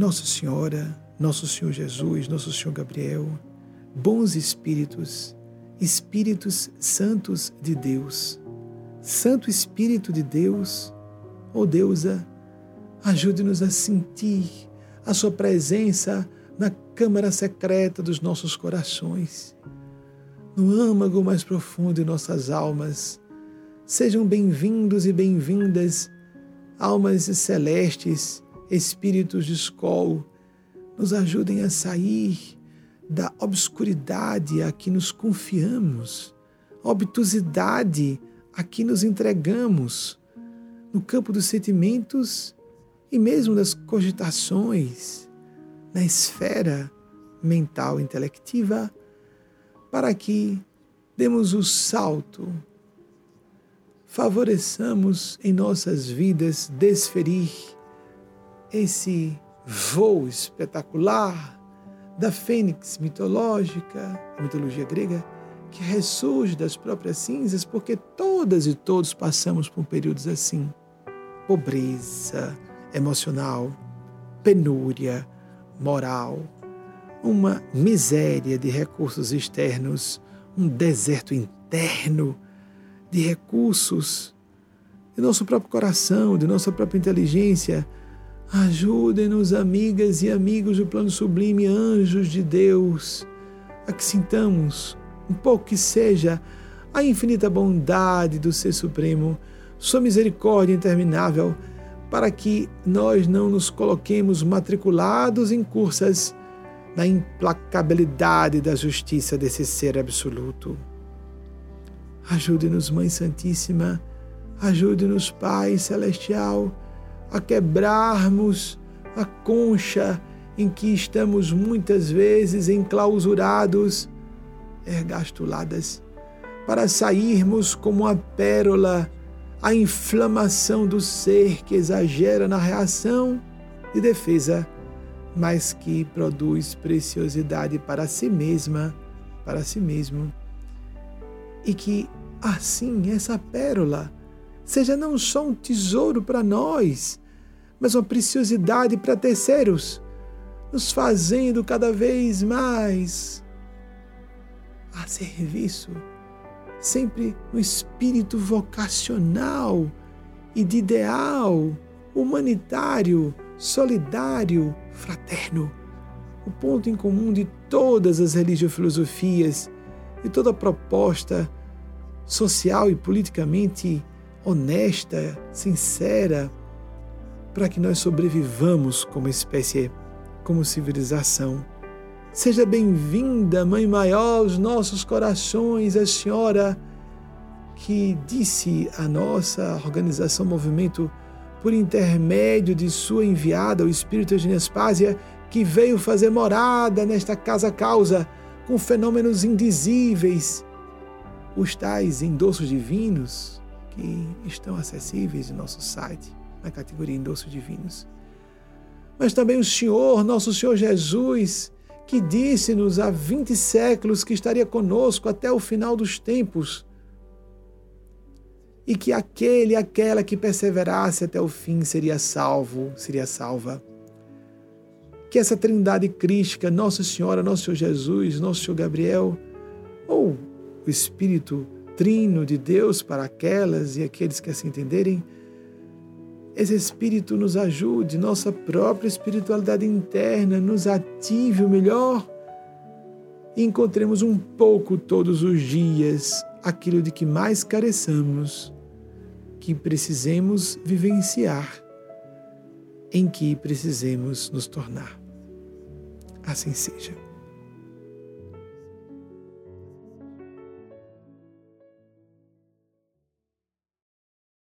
Nossa Senhora, Nosso Senhor Jesus, Nosso Senhor Gabriel, bons espíritos, espíritos santos de Deus, Santo Espírito de Deus, ó oh Deusa, ajude-nos a sentir a Sua presença na câmara secreta dos nossos corações, no âmago mais profundo de nossas almas. Sejam bem-vindos e bem-vindas, almas celestes, espíritos de escol, nos ajudem a sair da obscuridade a que nos confiamos, obtusidade a que nos entregamos, no campo dos sentimentos e mesmo das cogitações, na esfera mental intelectiva, para que demos o salto, favoreçamos em nossas vidas desferir esse voo espetacular da fênix mitológica, a mitologia grega, que ressurge das próprias cinzas, porque todas e todos passamos por períodos assim. Pobreza emocional, penúria moral, uma miséria de recursos externos, um deserto interno de recursos de nosso próprio coração, de nossa própria inteligência, Ajudem-nos, amigas e amigos do plano sublime, anjos de Deus, a que sintamos, um pouco que seja, a infinita bondade do Ser Supremo, Sua misericórdia interminável, para que nós não nos coloquemos matriculados em cursas na implacabilidade da justiça desse Ser absoluto. Ajude-nos, Mãe Santíssima, ajude-nos, Pai Celestial a quebrarmos a concha em que estamos muitas vezes enclausurados, ergastuladas, para sairmos como a pérola, a inflamação do ser que exagera na reação de defesa, mas que produz preciosidade para si mesma, para si mesmo. E que assim essa pérola seja não só um tesouro para nós, mas uma preciosidade para terceiros, nos fazendo cada vez mais a serviço, sempre no espírito vocacional e de ideal humanitário, solidário, fraterno. O ponto em comum de todas as religiofilosofias e toda proposta social e politicamente honesta, sincera, para que nós sobrevivamos como espécie, como civilização. Seja bem-vinda, Mãe Maior, aos nossos corações, a Senhora que disse à nossa organização Movimento, por intermédio de sua enviada, o Espírito de Nespásia, que veio fazer morada nesta casa causa, com fenômenos indizíveis, os tais endossos divinos que estão acessíveis em nosso site na categoria endossos divinos. Mas também o Senhor, nosso Senhor Jesus, que disse-nos há 20 séculos que estaria conosco até o final dos tempos e que aquele aquela que perseverasse até o fim seria salvo, seria salva. Que essa trindade crística, Nossa Senhora, Nosso Senhor Jesus, Nosso Senhor Gabriel, ou o Espírito Trino de Deus para aquelas e aqueles que assim entenderem, esse Espírito nos ajude, nossa própria espiritualidade interna nos ative o melhor e encontremos um pouco todos os dias aquilo de que mais careçamos, que precisemos vivenciar, em que precisemos nos tornar. Assim seja.